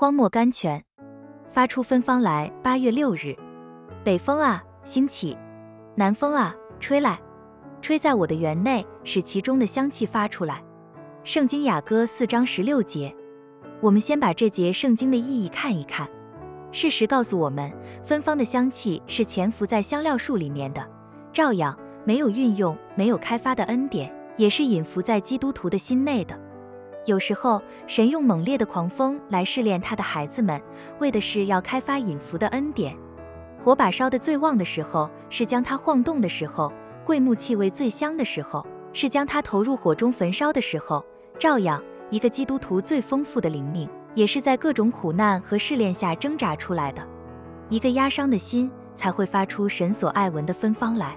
荒漠甘泉，发出芬芳来。八月六日，北风啊，兴起；南风啊，吹来，吹在我的园内，使其中的香气发出来。圣经雅歌四章十六节。我们先把这节圣经的意义看一看。事实告诉我们，芬芳的香气是潜伏在香料树里面的，照样没有运用、没有开发的恩典，也是隐伏在基督徒的心内的。有时候，神用猛烈的狂风来试炼他的孩子们，为的是要开发隐伏的恩典。火把烧得最旺的时候，是将它晃动的时候；桂木气味最香的时候，是将它投入火中焚烧的时候。照样，一个基督徒最丰富的灵命。也是在各种苦难和试炼下挣扎出来的，一个压伤的心才会发出神所爱闻的芬芳来。